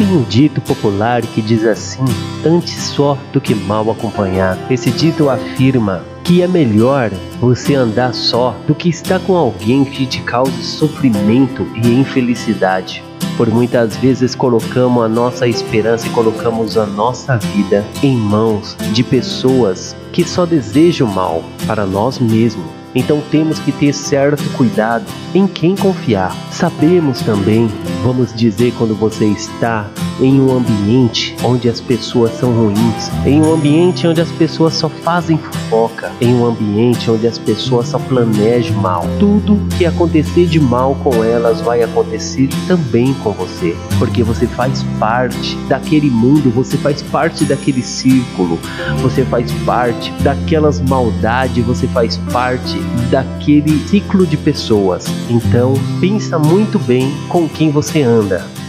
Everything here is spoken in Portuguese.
Tem um dito popular que diz assim: antes só do que mal acompanhado. Esse dito afirma que é melhor você andar só do que estar com alguém que te cause sofrimento e infelicidade. Por muitas vezes colocamos a nossa esperança e colocamos a nossa vida em mãos de pessoas que só desejam mal para nós mesmos. Então temos que ter certo cuidado em quem confiar. Sabemos também, vamos dizer, quando você está em um ambiente onde as pessoas são ruins, em um ambiente onde as pessoas só fazem fofoca, em um ambiente onde as pessoas só planejam mal. Tudo que acontecer de mal com elas vai acontecer também com você, porque você faz parte daquele mundo, você faz parte daquele círculo, você faz parte daquelas maldades, você faz parte daquele ciclo de pessoas. Então, pensa muito bem com quem você anda.